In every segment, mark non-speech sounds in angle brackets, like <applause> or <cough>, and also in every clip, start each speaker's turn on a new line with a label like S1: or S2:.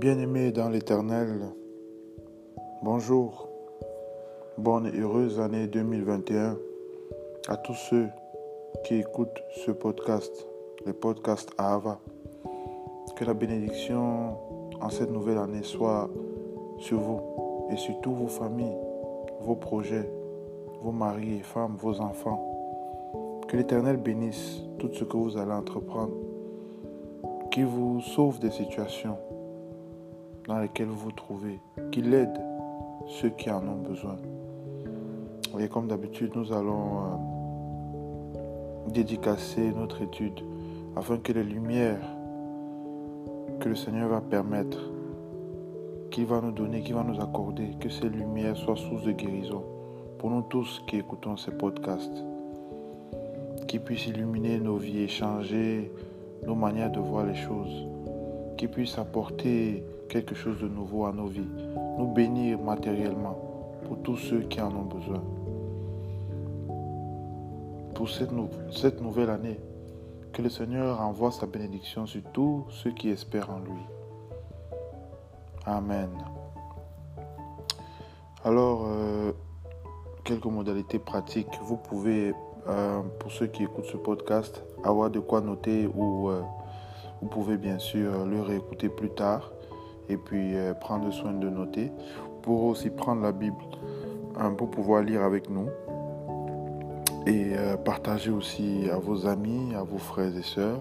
S1: Bien-aimés dans l'Éternel, bonjour, bonne et heureuse année 2021 à tous ceux qui écoutent ce podcast, le podcast Ava. Que la bénédiction en cette nouvelle année soit sur vous et sur toutes vos familles, vos projets, vos maris et femmes, vos enfants. Que l'Éternel bénisse tout ce que vous allez entreprendre, qu'il vous sauve des situations dans lesquelles vous vous trouvez, qu'il aide ceux qui en ont besoin. Et comme d'habitude, nous allons euh, dédicacer notre étude afin que les lumières que le Seigneur va permettre, qu'il va nous donner, qu'il va nous accorder, que ces lumières soient source de guérison pour nous tous qui écoutons ces podcasts, qui puissent illuminer nos vies et changer nos manières de voir les choses, qui puissent apporter quelque chose de nouveau à nos vies, nous bénir matériellement pour tous ceux qui en ont besoin. Pour cette, cette nouvelle année, que le Seigneur envoie sa bénédiction sur tous ceux qui espèrent en lui. Amen. Alors, euh, quelques modalités pratiques. Vous pouvez, euh, pour ceux qui écoutent ce podcast, avoir de quoi noter ou euh, vous pouvez bien sûr le réécouter plus tard et puis prendre soin de noter. Pour aussi prendre la Bible pour pouvoir lire avec nous et euh, partagez aussi à vos amis, à vos frères et sœurs,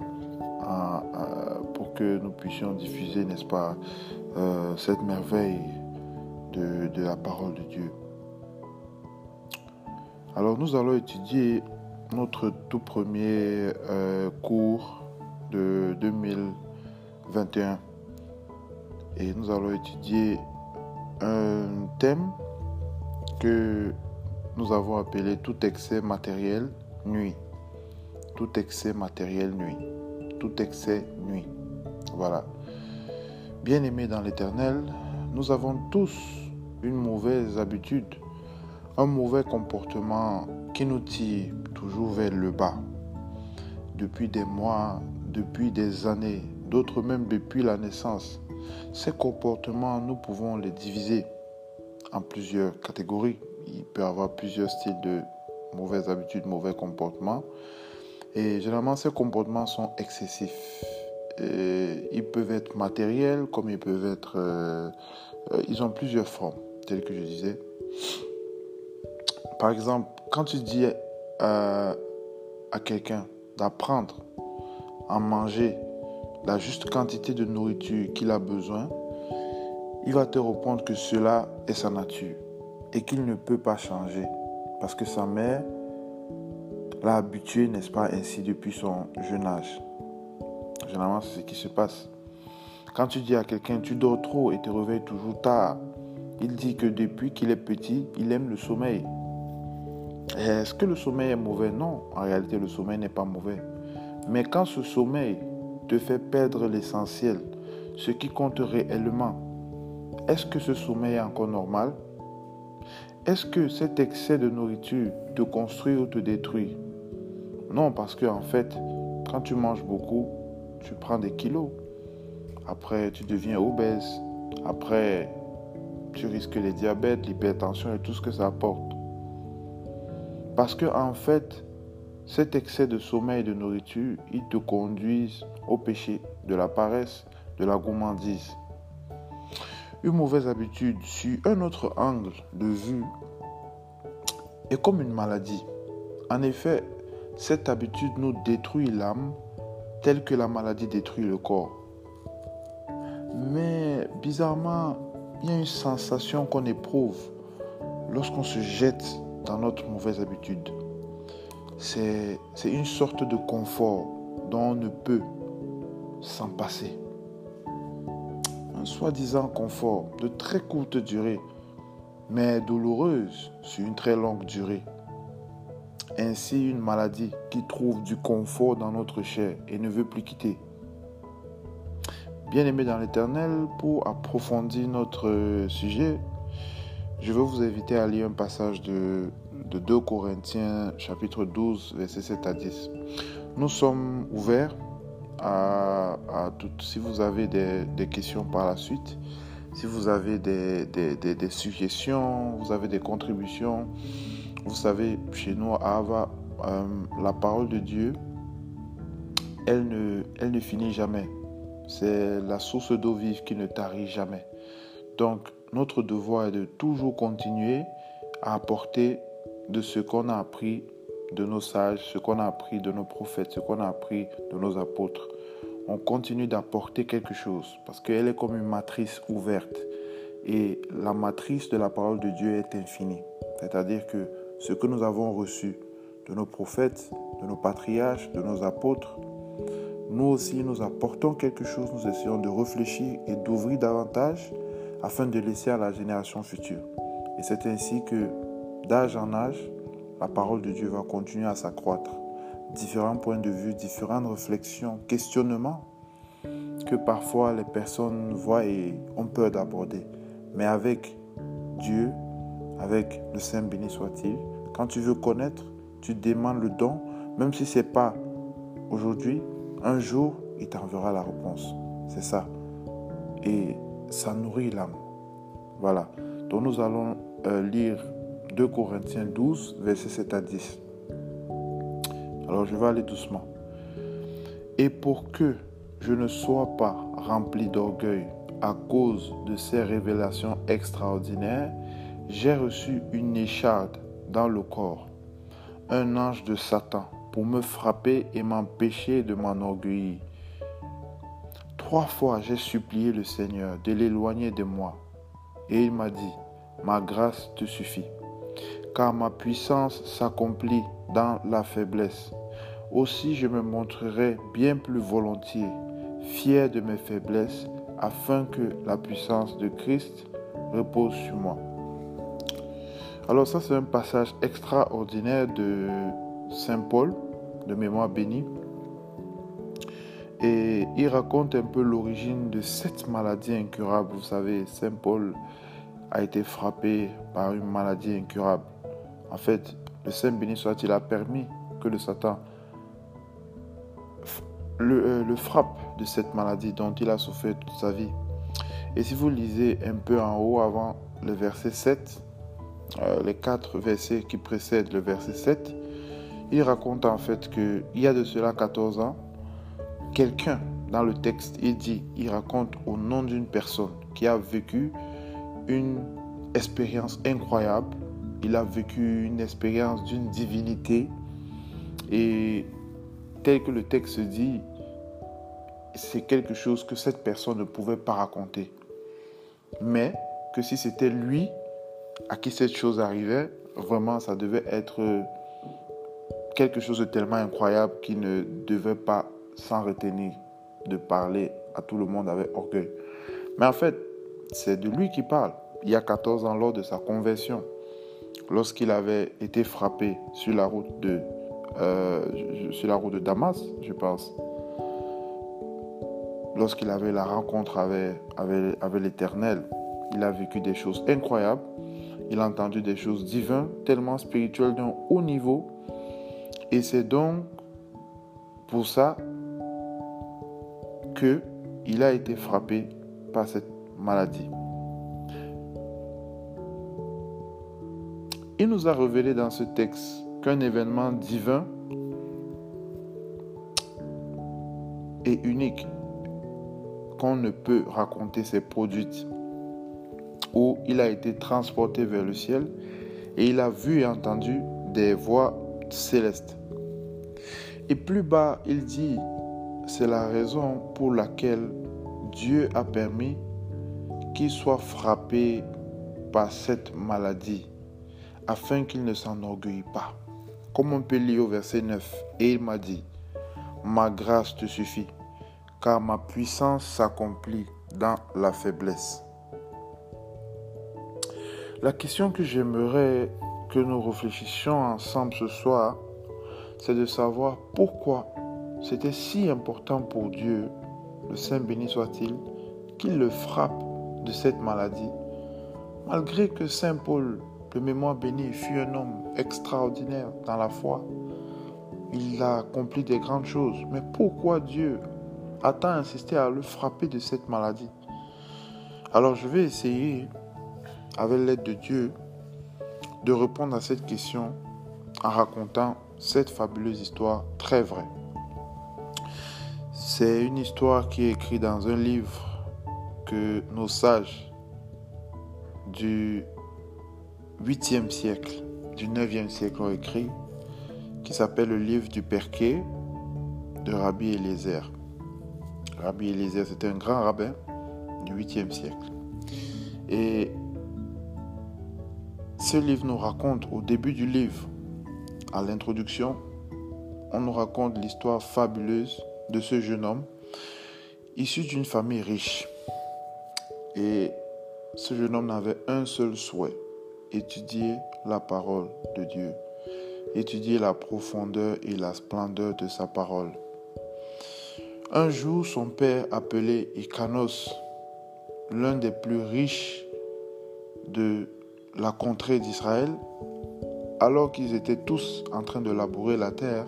S1: pour que nous puissions diffuser, n'est-ce pas, euh, cette merveille de, la parole de Dieu. Alors nous allons étudier notre tout premier euh, cours de 2021 et nous allons étudier un thème que nous avons appelé tout excès matériel nuit. Tout excès matériel nuit. Tout excès nuit. Voilà. Bien-aimés dans l'Éternel, nous avons tous une mauvaise habitude, un mauvais comportement qui nous tire toujours vers le bas. Depuis des mois, depuis des années, d'autres même depuis la naissance. Ces comportements, nous pouvons les diviser en plusieurs catégories il peut y avoir plusieurs styles de mauvaises habitudes, mauvais comportements. Et généralement, ces comportements sont excessifs. ils peuvent être matériels comme ils peuvent être... Euh, euh, ils ont plusieurs formes, telles que je disais. Par exemple, quand tu dis à quelqu'un d'apprendre manger la juste quantité de nourriture qu'il a besoin, il va te répondre que cela est sa nature et qu'il ne peut pas changer parce que sa mère l'a habitué, n'est-ce pas, ainsi depuis son jeune âge. Généralement, c'est ce qui se passe. Quand tu dis à quelqu'un tu dors trop et te réveilles toujours tard, il dit que depuis qu'il est petit, il aime le sommeil. Est-ce que le sommeil est mauvais? Non, en réalité, le sommeil n'est pas mauvais. Mais quand ce sommeil te fait perdre l'essentiel, ce qui compte réellement, est-ce que ce sommeil est encore normal? Est-ce que cet excès de nourriture te construit ou te détruit Non, parce que en fait, quand tu manges beaucoup, tu prends des kilos. Après, tu deviens obèse. Après, tu risques les diabètes, l'hypertension et tout ce que ça apporte. Parce que en fait, cet excès de sommeil et de nourriture, il te conduit au péché, de la paresse, de la gourmandise. Une mauvaise habitude sur un autre angle de vue est comme une maladie. En effet, cette habitude nous détruit l'âme telle que la maladie détruit le corps. Mais bizarrement, il y a une sensation qu'on éprouve lorsqu'on se jette dans notre mauvaise habitude. C'est une sorte de confort dont on ne peut s'en passer un soi-disant confort de très courte durée, mais douloureuse sur une très longue durée. Ainsi une maladie qui trouve du confort dans notre chair et ne veut plus quitter. Bien-aimés dans l'Éternel, pour approfondir notre sujet, je veux vous inviter à lire un passage de, de 2 Corinthiens chapitre 12, verset 7 à 10. Nous sommes ouverts à, toutes. Si vous avez des, questions par la suite, si vous avez des, des, suggestions, vous avez des contributions, vous savez, chez nous à Ava, euh, la parole de Dieu, elle ne, elle ne finit jamais. C'est la source d'eau vive qui ne tarit jamais. Donc, notre devoir est de toujours continuer à apporter de ce qu'on a appris de nos sages, ce qu'on a appris de nos prophètes, ce qu'on a appris de nos apôtres. On continue d'apporter quelque chose parce qu'elle est comme une matrice ouverte. Et la matrice de la parole de Dieu est infinie. C'est-à-dire que ce que nous avons reçu de nos prophètes, de nos patriarches, de nos apôtres, nous aussi nous apportons quelque chose, nous essayons de réfléchir et d'ouvrir davantage afin de laisser à la génération future. Et c'est ainsi que d'âge en âge, la parole de Dieu va continuer à s'accroître. Différents points de vue, différentes réflexions, questionnements que parfois les personnes voient et ont peur d'aborder. Mais avec Dieu, avec le Saint béni soit-il, quand tu veux connaître, tu demandes le don, même si ce n'est pas aujourd'hui, un jour, il t'enverra la réponse. C'est ça. Et ça nourrit l'âme. Voilà. Donc nous allons euh, lire 2 Corinthiens 12, versets 7 à 10. Alors je vais aller doucement. Et pour que je ne sois pas rempli d'orgueil à cause de ces révélations extraordinaires, j'ai reçu une écharde dans le corps, un ange de Satan, pour me frapper et m'empêcher de m'enorgueillir. Trois fois j'ai supplié le Seigneur de l'éloigner de moi, et il m'a dit, ma grâce te suffit car ma puissance s'accomplit dans la faiblesse. Aussi je me montrerai bien plus volontiers, fier de mes faiblesses, afin que la puissance de Christ repose sur moi. Alors ça c'est un passage extraordinaire de Saint Paul, de mémoire bénie. Et il raconte un peu l'origine de cette maladie incurable. Vous savez, Saint Paul a été frappé par une maladie incurable. En fait, le Saint béni soit-il a permis que le Satan euh, le, frappe de cette maladie dont il a souffert toute sa vie. Et si vous lisez un peu en haut avant le verset 7, euh, les quatre versets qui précèdent le verset 7, il raconte en fait qu'il y a de cela 14 ans, quelqu'un dans le texte, il dit, il raconte au nom d'une personne qui a vécu une expérience incroyable il a vécu une expérience d'une divinité et tel que le texte dit, c'est quelque chose que cette personne ne pouvait pas raconter. Mais que si c'était lui à qui cette chose arrivait, vraiment ça devait être quelque chose de tellement incroyable qu'il ne devait pas s'en retenir de parler à tout le monde avec orgueil. Mais en fait, c'est de lui qui parle. Il y a 14 ans lors de sa conversion lorsqu'il avait été frappé sur la route de, euh, sur la route de Damas, je pense, lorsqu'il avait la rencontre avec, avec, avec l'Éternel, il a vécu des choses incroyables. Il a entendu des choses divines, tellement spirituelles d'un haut niveau. Et c'est donc pour ça que il a été frappé par cette maladie. Il nous a révélé dans ce texte qu'un événement divin et unique qu'on ne peut raconter s'est produit, où il a été transporté vers le ciel et il a vu et entendu des voix célestes. Et plus bas, il dit, c'est la raison pour laquelle Dieu a permis qu'il soit frappé par cette maladie afin qu'il ne s'enorgueille pas. Comme on peut lire au verset 9, et il m'a dit, ma grâce te suffit, car ma puissance s'accomplit dans la faiblesse. La question que j'aimerais que nous réfléchissions ensemble ce soir, c'est de savoir pourquoi c'était si important pour Dieu, le Saint béni soit-il, qu'il le frappe de cette maladie, malgré que Saint Paul le mémoire béni fut un homme extraordinaire dans la foi. Il a accompli des grandes choses. Mais pourquoi Dieu a tant insisté à le frapper de cette maladie? Alors je vais essayer, avec l'aide de Dieu, de répondre à cette question en racontant cette fabuleuse histoire très vraie. C'est une histoire qui est écrite dans un livre que nos sages du 8e siècle, du 9e siècle ont écrit, qui s'appelle le livre du Perquet de Rabbi Eliezer. Rabbi Eliezer, c'était un grand rabbin du 8e siècle. Et ce livre nous raconte, au début du livre, à l'introduction, on nous raconte l'histoire fabuleuse de ce jeune homme issu d'une famille riche. Et ce jeune homme n'avait un seul souhait, étudier la parole de Dieu, étudier la profondeur et la splendeur de sa parole. Un jour, son père, appelé Ikanos, l'un des plus riches de la contrée d'Israël, alors qu'ils étaient tous en train de labourer la terre,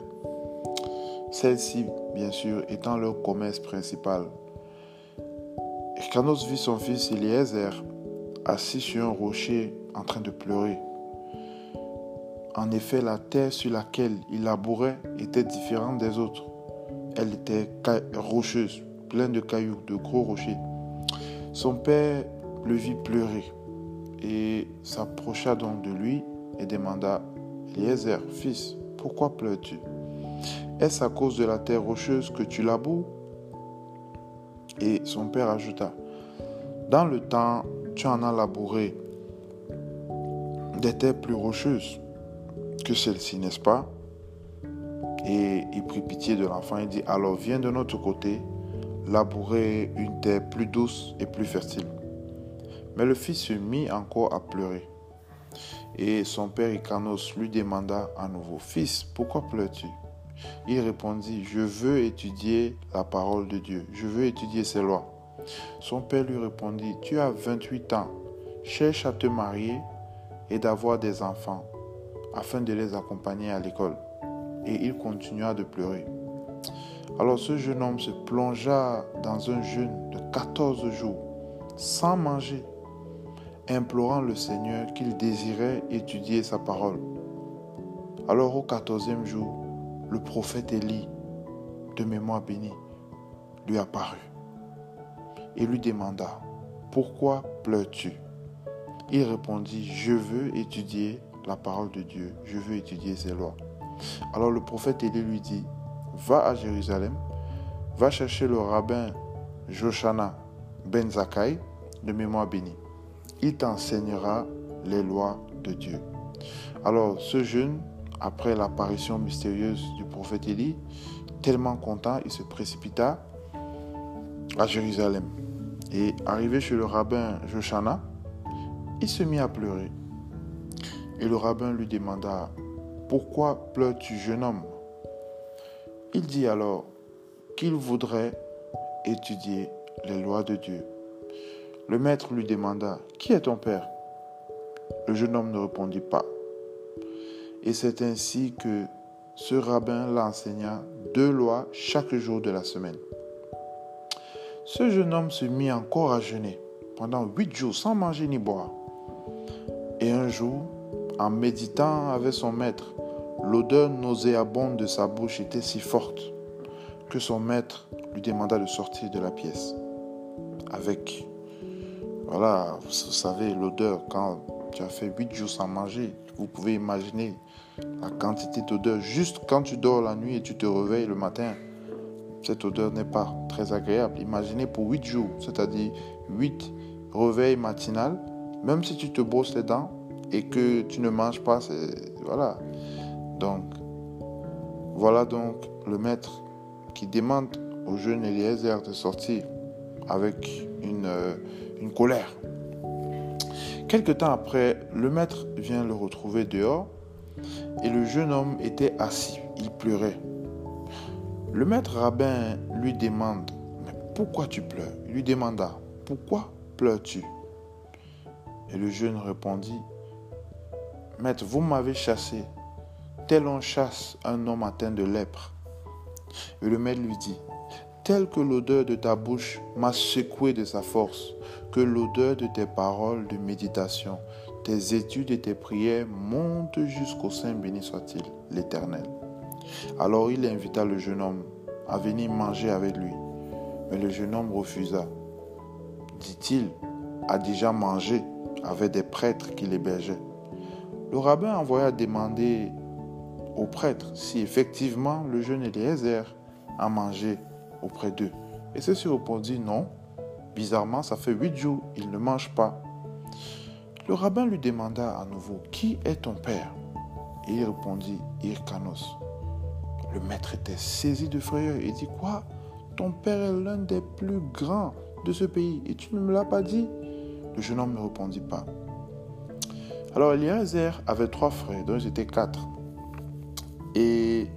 S1: celle-ci, bien sûr, étant leur commerce principal. Ikanos vit son fils Eliezer assis sur un rocher en train de pleurer. En effet, la terre sur laquelle il labourait était différente des autres. Elle était rocheuse, pleine de cailloux, de gros rochers. Son père le vit pleurer et s'approcha donc de lui et demanda Eliezer, fils, pourquoi pleures-tu? Est-ce à cause de la terre rocheuse que tu laboures? Et son père ajouta Dans le temps, tu en as labouré des terres plus rocheuses que celle-ci, n'est-ce pas? Et il prit pitié de l'enfant et dit, alors viens de notre côté labourer une terre plus douce et plus fertile. Mais le fils se mit encore à pleurer. Et son père Ikanos lui demanda à nouveau, Fils, pourquoi pleures-tu? Il répondit, Je veux étudier la parole de Dieu, je veux étudier ses lois. Son père lui répondit, Tu as 28 ans, cherche à te marier et d'avoir des enfants, afin de les accompagner à l'école et il continua de pleurer. Alors ce jeune homme se plongea dans un jeûne de 14 jours, sans manger, implorant le Seigneur qu'il désirait étudier sa parole. Alors au quatorzième jour, le prophète Élie, de mémoire bénie, lui apparut et lui demanda, Pourquoi pleures-tu? Il répondit, Je veux étudier la parole de Dieu, je veux étudier ses lois. Alors le prophète Élie lui dit, va à Jérusalem, va chercher le rabbin Joshana ben Zakai de mémoire bénie. Il t'enseignera les lois de Dieu. Alors ce jeune, après l'apparition mystérieuse du prophète Élie, tellement content, il se précipita à Jérusalem. Et arrivé chez le rabbin Joshana, il se mit à pleurer. Et le rabbin lui demanda, pourquoi pleures-tu, jeune homme? Il dit alors qu'il voudrait étudier les lois de Dieu. Le maître lui demanda, Qui est ton père? Le jeune homme ne répondit pas. Et c'est ainsi que ce rabbin l'enseigna deux lois chaque jour de la semaine. Ce jeune homme se mit encore à jeûner pendant huit jours sans manger ni boire. Et un jour, en méditant avec son maître, L'odeur nauséabonde de sa bouche était si forte que son maître lui demanda de sortir de la pièce. Avec, voilà, vous savez, l'odeur, quand tu as fait huit jours sans manger, vous pouvez imaginer la quantité d'odeur. Juste quand tu dors la nuit et tu te réveilles le matin, cette odeur n'est pas très agréable. Imaginez pour huit jours, c'est-à-dire huit réveils matinal, même si tu te brosses les dents et que tu ne manges pas, voilà, donc, voilà donc le maître qui demande au jeune Eliezer de sortir avec euh, une colère. Quelque temps après, le maître vient le retrouver dehors et le jeune homme était assis, il pleurait. Le maître rabbin lui demande, mais pourquoi tu pleures? Il lui demanda, pourquoi pleures-tu? Et le jeune répondit, Maître, vous m'avez chassé tel on chasse un homme atteint de lèpre. Et le maître lui dit, tel que l'odeur de ta bouche m'a secoué de sa force, que l'odeur de tes paroles de méditation, tes études et tes prières montent jusqu'au sein béni soit-il, l'Éternel. Alors il invita le jeune homme à venir manger avec lui. Mais le jeune homme refusa. Dit-il, a déjà mangé avec des prêtres qui l'hébergeaient. Le rabbin envoya demander au prêtre si effectivement le jeune Eliezer a mangé auprès d'eux. Et ceux-ci répondit non. Bizarrement, ça fait huit jours, il ne mange pas. Le rabbin lui demanda à nouveau, Qui est ton père? Et il répondit, Irkanos. Le maître était saisi de frayeur et dit, Quoi? Ton père est l'un des plus grands de ce pays et tu ne me l'as pas dit? Le jeune homme ne répondit pas. Alors Eliezer avait trois frères, dont ils étaient quatre. Et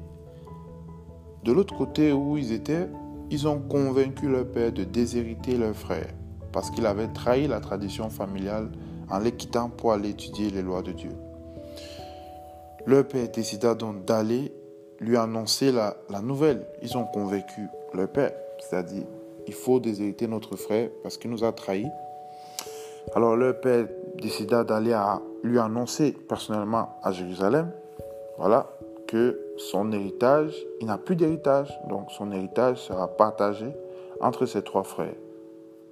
S1: de l'autre côté où ils étaient, ils ont convaincu leur père de déshériter leur frère parce qu'il avait trahi la tradition familiale en les quittant pour aller étudier les lois de Dieu. Leur père décida donc d'aller lui annoncer la, nouvelle. Ils ont convaincu leur père, c'est-à-dire il faut déshériter notre frère parce qu'il nous a trahis. Alors leur père décida d'aller lui annoncer personnellement à Jérusalem, voilà, que son héritage, il n'a plus d'héritage, donc son héritage sera partagé entre ses trois frères.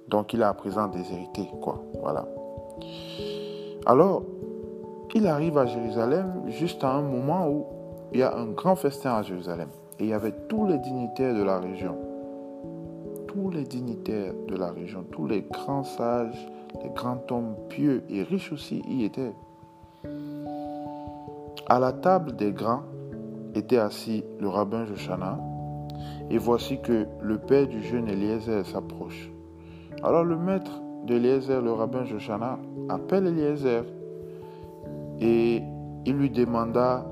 S1: Donc il a à présent déshérité, quoi, voilà. Alors, il arrive à Jérusalem juste à un moment où il y a un grand festin à Jérusalem. Et il y avait tous les dignitaires de la région. Tous les dignitaires de la région, tous les grands sages, les grands hommes pieux et riches aussi y étaient. À la table des grands était assis le rabbin Joshana, et voici que le père du jeune Eliezer s'approche. Alors le maître d'Eliezer, le rabbin Joshana, appelle Eliezer et il lui demanda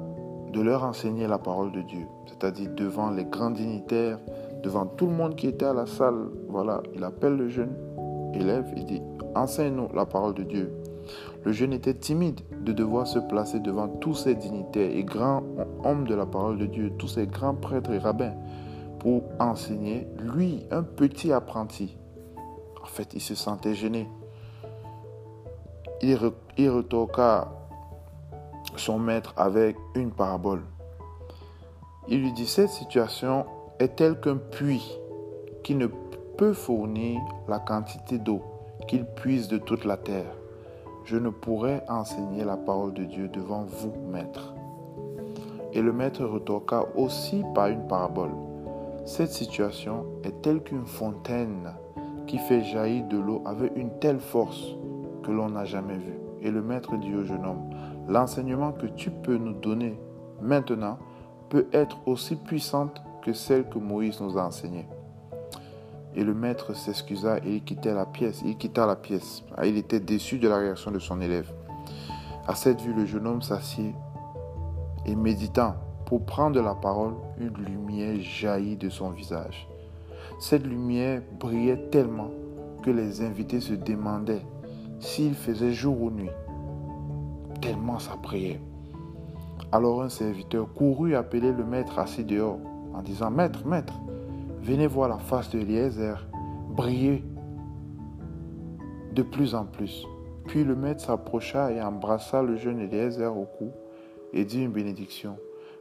S1: de leur enseigner la parole de Dieu, c'est-à-dire devant les grands dignitaires, devant tout le monde qui était à la salle. Voilà, il appelle le jeune élève et dit Enseigne-nous la parole de Dieu. Le jeune était timide de devoir se placer devant tous ces dignitaires et grands hommes de la parole de Dieu, tous ces grands prêtres et rabbins, pour enseigner, lui, un petit apprenti. En fait, il se sentait gêné. Il, il retorqua son maître avec une parabole. Il lui dit, cette situation est telle qu'un puits qui ne peut fournir la quantité d'eau qu'il puise de toute la terre. Je ne pourrais enseigner la parole de Dieu devant vous, maître. Et le maître retorqua aussi par une parabole. Cette situation est telle qu'une fontaine qui fait jaillir de l'eau avec une telle force que l'on n'a jamais vue. Et le maître dit au jeune homme, l'enseignement que tu peux nous donner maintenant peut être aussi puissante que celle que Moïse nous a enseignée. Et le maître s'excusa et il quitta la pièce. Il quitta la pièce. Ah, il était déçu de la réaction de son élève. À cette vue, le jeune homme s'assied et méditant pour prendre la parole, une lumière jaillit de son visage. Cette lumière brillait tellement que les invités se demandaient s'il faisait jour ou nuit tellement ça priait. Alors un serviteur courut appeler le maître assis dehors en disant Maître, maître, venez voir la face de Eliezer briller de plus en plus. Puis le maître s'approcha et embrassa le jeune Eliezer au cou et dit une bénédiction.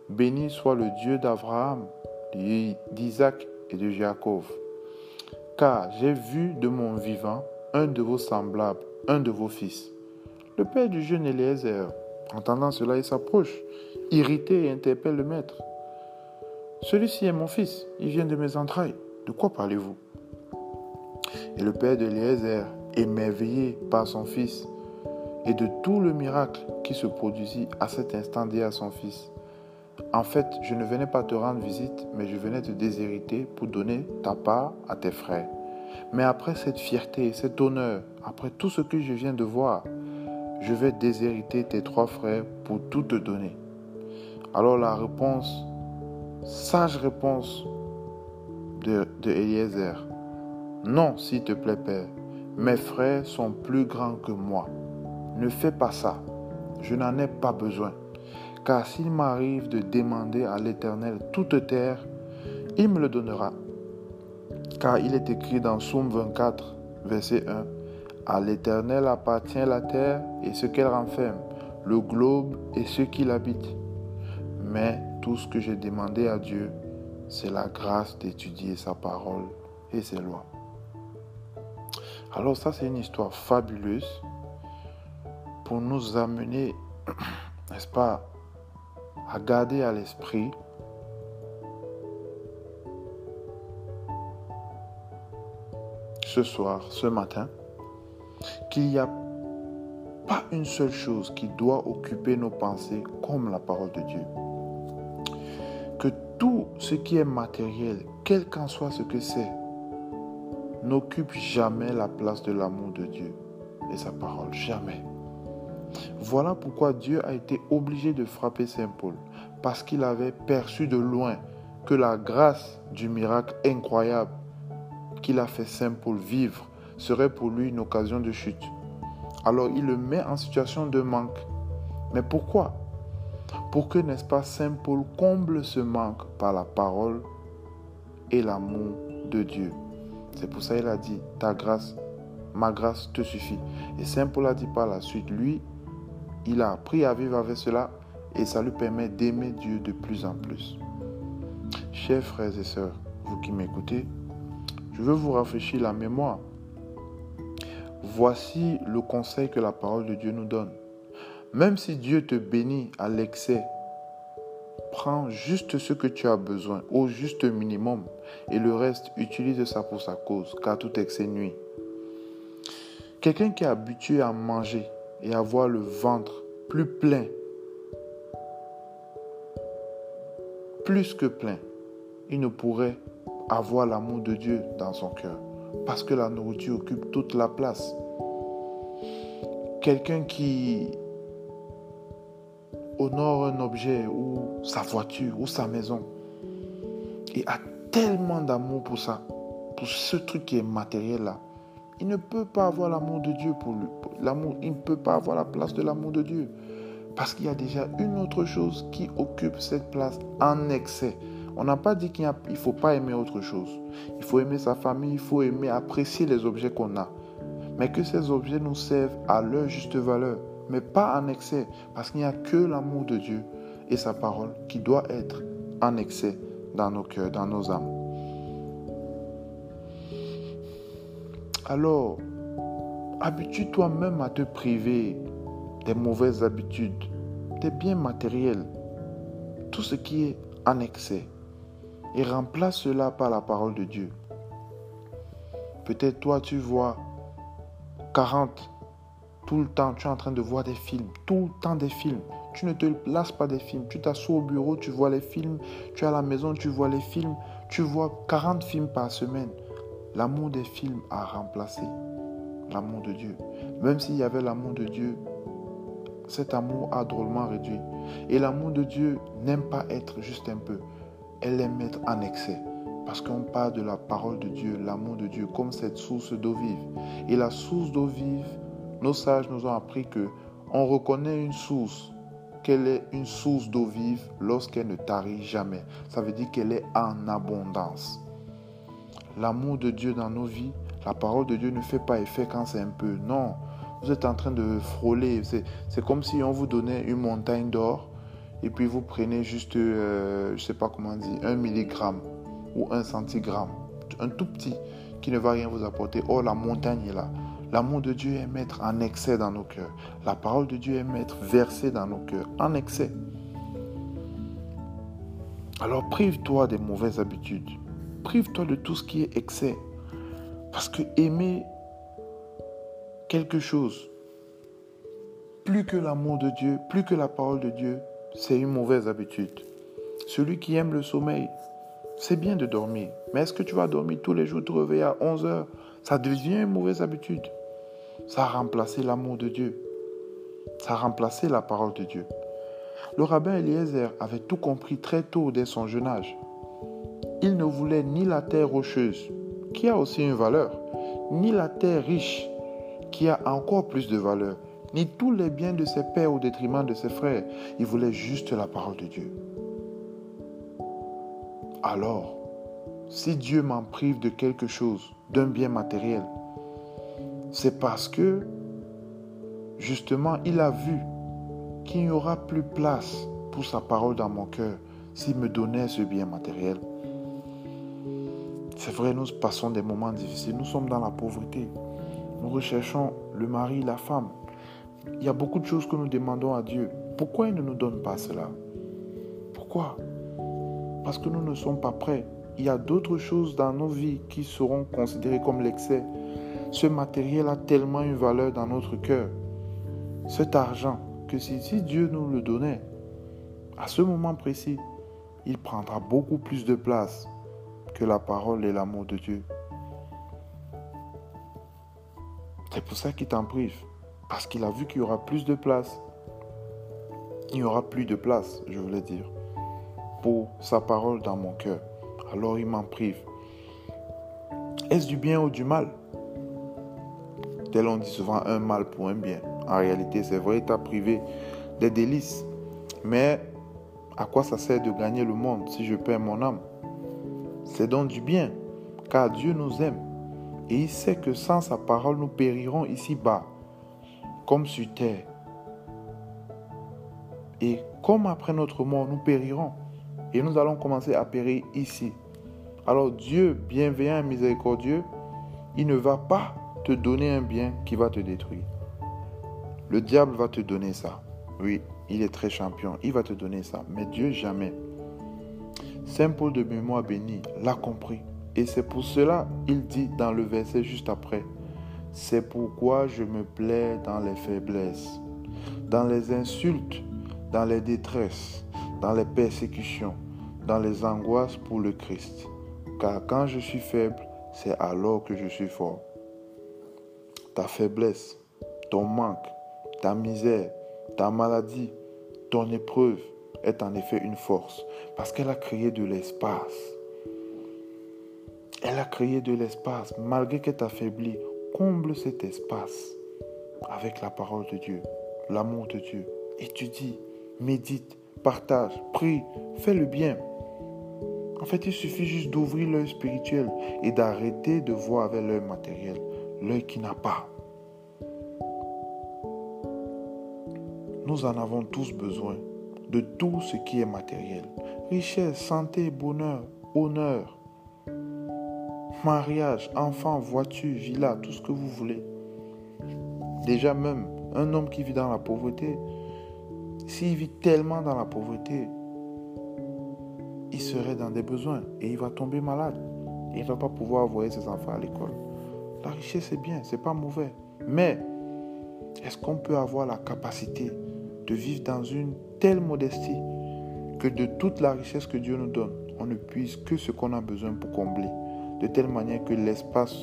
S1: Béni soit le Dieu d'Abraham, d'Isaac et de Jacob. Car j'ai vu de mon vivant un de vos semblables, un de vos fils. Le père du jeune Eliezer, entendant cela, il s'approche, irrité et interpelle le maître. Celui-ci est mon fils, il vient de mes entrailles. De quoi parlez-vous? Et le père d'Eliezer, émerveillé par son fils et de tout le miracle qui se produisit à cet instant, dit à son fils, En fait, je ne venais pas te rendre visite, mais je venais te déshériter pour donner ta part à tes frères. Mais après cette fierté, cet honneur, après tout ce que je viens de voir, je vais déshériter tes trois frères pour tout te donner. Alors la réponse, sage réponse de, Eliezer, non, s'il te plaît, Père, mes frères sont plus grands que moi. Ne fais pas ça, je n'en ai pas besoin. Car s'il m'arrive de demander à l'Éternel toute terre, il me le donnera. Car il est écrit dans Somme 24, verset 1, À l'Éternel appartient la terre et ce qu'elle renferme, le globe et ceux qui l'habitent. Mais tout ce que j'ai demandé à Dieu, c'est la grâce d'étudier sa parole et ses lois. Alors ça, c'est une histoire fabuleuse pour nous amener, <clears throat> n'est-ce pas, à garder à l'esprit ce soir, ce matin, qu'il n'y a pas une seule chose qui doit occuper nos pensées comme la parole de Dieu. Que tout ce qui est matériel, quel qu'en soit ce que c'est, n'occupe jamais la place de l'amour de Dieu et sa parole. Jamais. Voilà pourquoi Dieu a été obligé de frapper Saint Paul, parce qu'il avait perçu de loin que la grâce du miracle incroyable qu'il a fait Saint Paul vivre serait pour lui une occasion de chute. Alors il le met en situation de manque. Mais pourquoi? Pour que, n'est-ce pas, Saint Paul comble ce manque par la parole et l'amour de Dieu. C'est pour ça qu'il a dit, ta grâce, ma grâce te suffit. Et Saint Paul a dit par la suite, lui, il a appris à vivre avec cela et ça lui permet d'aimer Dieu de plus en plus. Chers frères et sœurs, vous qui m'écoutez, je veux vous rafraîchir la mémoire. Voici le conseil que la parole de Dieu nous donne. Même si Dieu te bénit à l'excès, prends juste ce que tu as besoin, au juste minimum, et le reste, utilise ça pour sa cause, car tout excès nuit. Quelqu'un qui est habitué à manger et à avoir le ventre plus plein, plus que plein, il ne pourrait avoir l'amour de Dieu dans son cœur. Parce que la nourriture occupe toute la place. Quelqu'un qui honore un objet ou sa voiture ou sa maison et a tellement d'amour pour ça, pour ce truc qui est matériel là, il ne peut pas avoir l'amour de Dieu pour lui. L'amour, il ne peut pas avoir la place de l'amour de Dieu. Parce qu'il y a déjà une autre chose qui occupe cette place en excès. On n'a pas dit qu'il ne faut pas aimer autre chose. Il faut aimer sa famille, il faut aimer, apprécier les objets qu'on a. Mais que ces objets nous servent à leur juste valeur, mais pas en excès. Parce qu'il n'y a que l'amour de Dieu et sa parole qui doit être en excès dans nos cœurs, dans nos âmes. Alors, habitue-toi même à te priver des mauvaises habitudes, des biens matériels, tout ce qui est en excès, et remplace cela par la parole de Dieu. Peut-être toi, tu vois 40 tout le temps, tu es en train de voir des films, tout le temps des films. Tu ne te lasses pas des films. Tu t'assois au bureau, tu vois les films. Tu es à la maison, tu vois les films. Tu vois 40 films par semaine. L'amour des films a remplacé l'amour de Dieu. Même s'il y avait l'amour de Dieu, cet amour a drôlement réduit. Et l'amour de Dieu n'aime pas être juste un peu, elle aime être en excès. Parce qu'on parle de la parole de Dieu, l'amour de Dieu, comme cette source d'eau vive. Et la source d'eau vive, nos sages nous ont appris que on reconnaît une source, qu'elle est une source d'eau vive lorsqu'elle ne tarit jamais. Ça veut dire qu'elle est en abondance l'amour de Dieu dans nos vies, la parole de Dieu ne fait pas effet quand c'est un peu. Non, vous êtes en train de frôler. C'est comme si on vous donnait une montagne d'or et puis vous prenez juste, euh, je ne sais pas comment dire, un milligramme ou un centigramme, un tout petit qui ne va rien vous apporter. Oh, la montagne est là. L'amour de Dieu est mettre en excès dans nos cœurs. La parole de Dieu est mettre versée dans nos cœurs en excès. Alors prive-toi des mauvaises habitudes. Prive-toi de tout ce qui est excès. Parce que aimer quelque chose, plus que l'amour de Dieu, plus que la parole de Dieu, c'est une mauvaise habitude. Celui qui aime le sommeil, c'est bien de dormir. Mais est-ce que tu vas dormir tous les jours, te réveiller à 11 heures? Ça devient une mauvaise habitude. Ça a remplacé l'amour de Dieu. Ça a remplacé la parole de Dieu. Le rabbin Eliezer avait tout compris très tôt dès son jeune âge. Il ne voulait ni la terre rocheuse, qui a aussi une valeur, ni la terre riche, qui a encore plus de valeur, ni tous les biens de ses pères au détriment de ses frères. Il voulait juste la parole de Dieu. Alors, si Dieu m'en prive de quelque chose, d'un bien matériel, c'est parce que, justement, il a vu qu'il n'y aura plus place pour sa parole dans mon cœur s'il me donnait ce bien matériel. C'est vrai, nous passons des moments difficiles, nous sommes dans la pauvreté. Nous recherchons le mari, la femme. Il y a beaucoup de choses que nous demandons à Dieu. Pourquoi il ne nous donne pas cela? Pourquoi? Parce que nous ne sommes pas prêts. Il y a d'autres choses dans nos vies qui seront considérées comme l'excès. Ce matériel a tellement une valeur dans notre cœur. Cet argent, que si, si Dieu nous le donnait, à ce moment précis, il prendra beaucoup plus de place que la parole et l'amour de Dieu. C'est pour ça qu'il t'en prive. Parce qu'il a vu qu'il y aura plus de place. Il n'y aura plus de place, je voulais dire, pour sa parole dans mon cœur. Alors il m'en prive. Est-ce du bien ou du mal? Tel on dit souvent un mal pour un bien. En réalité, c'est vrai, il t'a privé des délices. Mais à quoi ça sert de gagner le monde si je perds mon âme? C'est donc du bien, car Dieu nous aime. Et il sait que sans sa parole, nous périrons ici-bas, comme sur terre. Et comme après notre mort, nous périrons. Et nous allons commencer à périr ici. Alors Dieu, bienveillant et miséricordieux, il ne va pas te donner un bien qui va te détruire. Le diable va te donner ça. Oui, il est très champion. Il va te donner ça. Mais Dieu, jamais. Saint Paul de mémoire béni l'a compris. Et c'est pour cela, il dit dans le verset juste après, c'est pourquoi je me plais dans les faiblesses, dans les insultes, dans les détresses, dans les persécutions, dans les angoisses pour le Christ. Car quand je suis faible, c'est alors que je suis fort. Ta faiblesse, ton manque, ta misère, ta maladie, ton épreuve est en effet une force parce qu'elle a créé de l'espace elle a créé de l'espace. Malgré qu'elle t'affaiblit, comble cet espace avec la parole de Dieu, l'amour de Dieu. Étudie, médite, partage, prie, fais le bien. En fait, il suffit juste d'ouvrir l'œil spirituel et d'arrêter de voir avec l'œil matériel, l'œil qui n'a pas. Nous en avons tous besoin de tout ce qui est matériel. Richesse, santé, bonheur, honneur, mariage, enfant, voiture, villa, tout ce que vous voulez. Déjà même, un homme qui vit dans la pauvreté, s'il vit tellement dans la pauvreté, il serait dans des besoins et il va tomber malade. Il ne va pas pouvoir envoyer ses enfants à l'école. La richesse, c'est bien, c'est pas mauvais. Mais est-ce qu'on peut avoir la capacité de vivre dans une telle modestie que de toute la richesse que Dieu nous donne, on ne puisse que ce qu'on a besoin pour combler? De telle manière que l'espace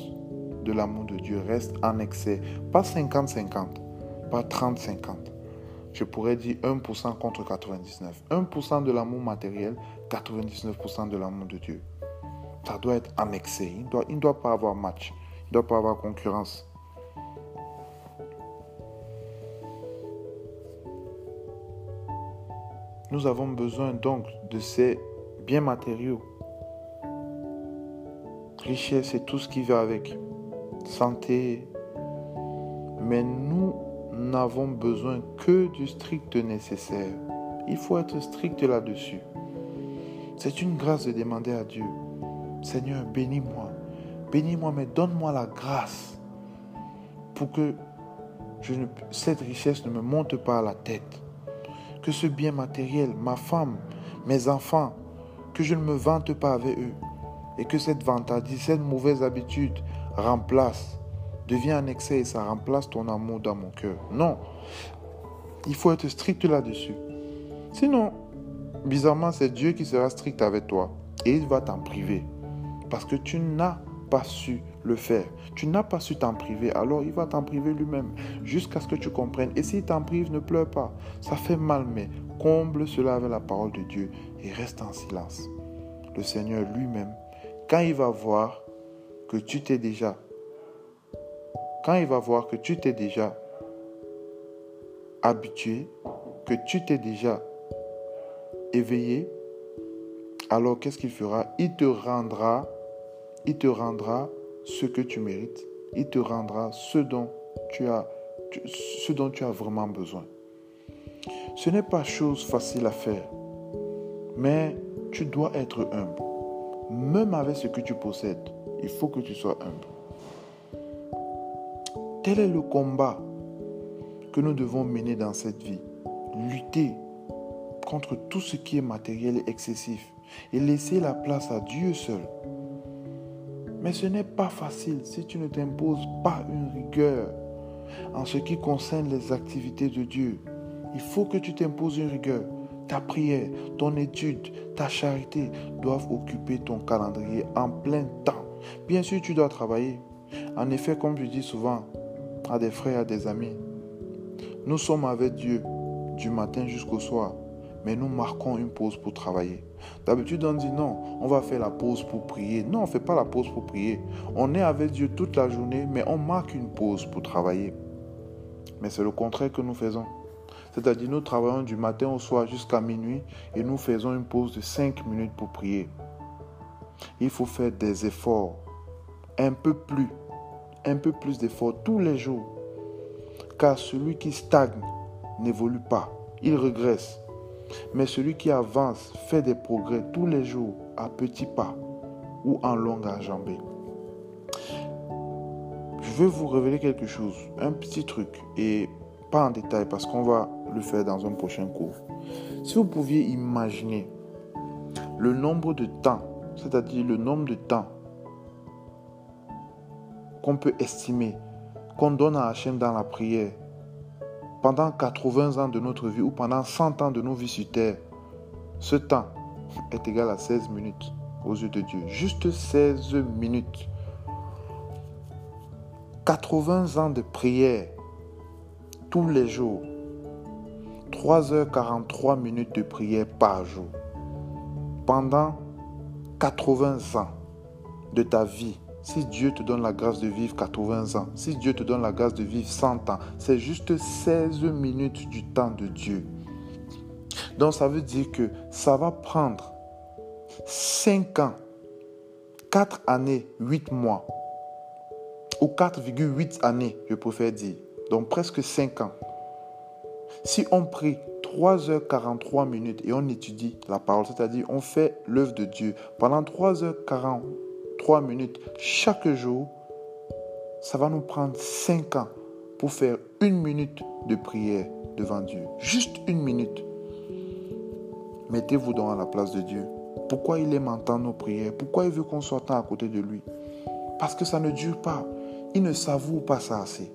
S1: de l'amour de Dieu reste en excès. Pas 50-50, pas 30-50. Je pourrais dire 1% contre 99. 1% de l'amour matériel, 99% de l'amour de Dieu. Ça doit être en excès. Il ne doit, doit pas avoir match. Il ne doit pas avoir concurrence. Nous avons besoin donc de ces biens matériaux richesse et tout ce qui va avec, santé. Mais nous n'avons besoin que du strict nécessaire. Il faut être strict là-dessus. C'est une grâce de demander à Dieu, Seigneur, bénis-moi. Bénis-moi, mais donne-moi la grâce pour que cette richesse ne me monte pas à la tête. Que ce bien matériel, ma femme, mes enfants, que je ne me vante pas avec eux, et que cette vantardise, cette mauvaise habitude remplace, devient un excès et ça remplace ton amour dans mon cœur. Non, il faut être strict là-dessus. Sinon, bizarrement, c'est Dieu qui sera strict avec toi et il va t'en priver parce que tu n'as pas su le faire. Tu n'as pas su t'en priver, alors il va t'en priver lui-même jusqu'à ce que tu comprennes. Et s'il t'en prive, ne pleure pas. Ça fait mal, mais comble cela avec la parole de Dieu et reste en silence. Le Seigneur lui-même quand il va voir que tu t'es déjà, habitué, que tu t'es déjà éveillé, alors qu'est-ce qu'il fera? Il te rendra il te rendra ce que tu mérites. Il te rendra ce dont tu as, ce dont tu as vraiment besoin. Ce n'est pas chose facile à faire, mais tu dois être humble. Même avec ce que tu possèdes, il faut que tu sois humble. Tel est le combat que nous devons mener dans cette vie. Lutter contre tout ce qui est matériel et excessif et laisser la place à Dieu seul. Mais ce n'est pas facile si tu ne t'imposes pas une rigueur en ce qui concerne les activités de Dieu. Il faut que tu t'imposes une rigueur. Ta prière, ton étude, ta charité doivent occuper ton calendrier en plein temps. Bien sûr, tu dois travailler. En effet, comme je dis souvent à des frères, à des amis, nous sommes avec Dieu du matin jusqu'au soir, mais nous marquons une pause pour travailler. D'habitude, on dit non, on va faire la pause pour prier. Non, on ne fait pas la pause pour prier. On est avec Dieu toute la journée, mais on marque une pause pour travailler. Mais c'est le contraire que nous faisons. C'est-à-dire, nous travaillons du matin au soir jusqu'à minuit et nous faisons une pause de 5 minutes pour prier. Il faut faire des efforts, un peu plus, un peu plus d'efforts tous les jours. Car celui qui stagne n'évolue pas, il regresse. Mais celui qui avance fait des progrès tous les jours à petits pas ou en longue enjambée. Je vais vous révéler quelque chose, un petit truc, et pas en détail parce qu'on va le faire dans un prochain cours. Si vous pouviez imaginer le nombre de temps, c'est-à-dire le nombre de temps qu'on peut estimer, qu'on donne à Hachem dans la prière, pendant 80 ans de notre vie ou pendant 100 ans de nos vies sur terre, ce temps est égal à 16 minutes aux yeux de Dieu. Juste 16 minutes. 80 ans de prière tous les jours. 3h43 minutes de prière par jour. Pendant 80 ans de ta vie, si Dieu te donne la grâce de vivre 80 ans, si Dieu te donne la grâce de vivre 100 ans, c'est juste 16 minutes du temps de Dieu. Donc ça veut dire que ça va prendre 5 ans, 4 années, 8 mois, ou 4,8 années, je préfère dire, donc presque 5 ans. Si on prie 3h43 minutes et on étudie la parole, c'est-à-dire on fait l'œuvre de Dieu pendant 3h43 3 minutes chaque jour, ça va nous prendre 5 ans pour faire une minute de prière devant Dieu. Juste une minute. Mettez-vous donc à la place de Dieu. Pourquoi il aime entendre nos prières? Pourquoi il veut qu'on soit à côté de lui? Parce que ça ne dure pas. Il ne savoure pas ça assez.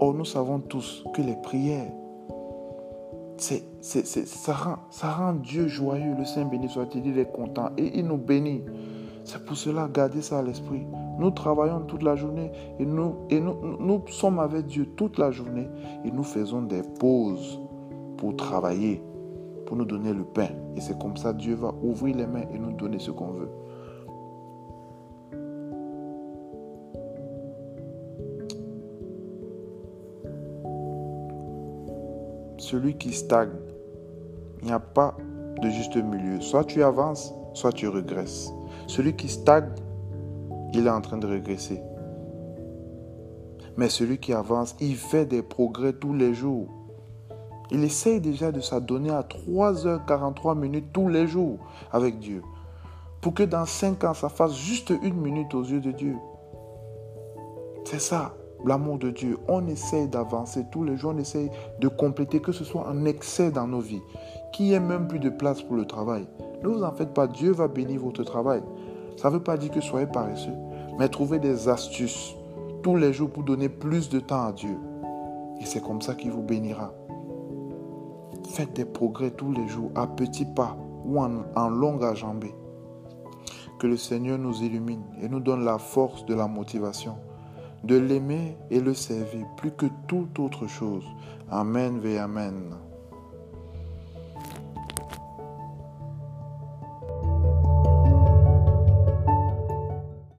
S1: Or, nous savons tous que les prières, c'est, ça, rend, ça rend Dieu joyeux. Le Saint béni soit-il, il est content et il nous bénit. C'est pour cela, gardez ça à l'esprit. Nous travaillons toute la journée et, nous, et nous, nous sommes avec Dieu toute la journée et nous faisons des pauses pour travailler, pour nous donner le pain. Et c'est comme ça Dieu va ouvrir les mains et nous donner ce qu'on veut. Celui qui stagne, il n'y a pas de juste milieu. Soit tu avances, soit tu regresses. Celui qui stagne, il est en train de régresser. Mais celui qui avance, il fait des progrès tous les jours. Il essaye déjà de s'adonner à 3h43 minutes tous les jours avec Dieu. Pour que dans 5 ans, ça fasse juste une minute aux yeux de Dieu. C'est ça, l'amour de Dieu. On essaye d'avancer tous les jours, on essaye de compléter, que ce soit un excès dans nos vies, qu'il n'y ait même plus de place pour le travail. Ne vous en faites pas, Dieu va bénir votre travail. Ça ne veut pas dire que soyez paresseux, mais trouvez des astuces tous les jours pour donner plus de temps à Dieu. Et c'est comme ça qu'il vous bénira. Faites des progrès tous les jours, à petits pas ou en, longue ajambée. Que le Seigneur nous illumine et nous donne la force de la motivation, de l'aimer et le servir plus que toute autre chose. Amen et Amen.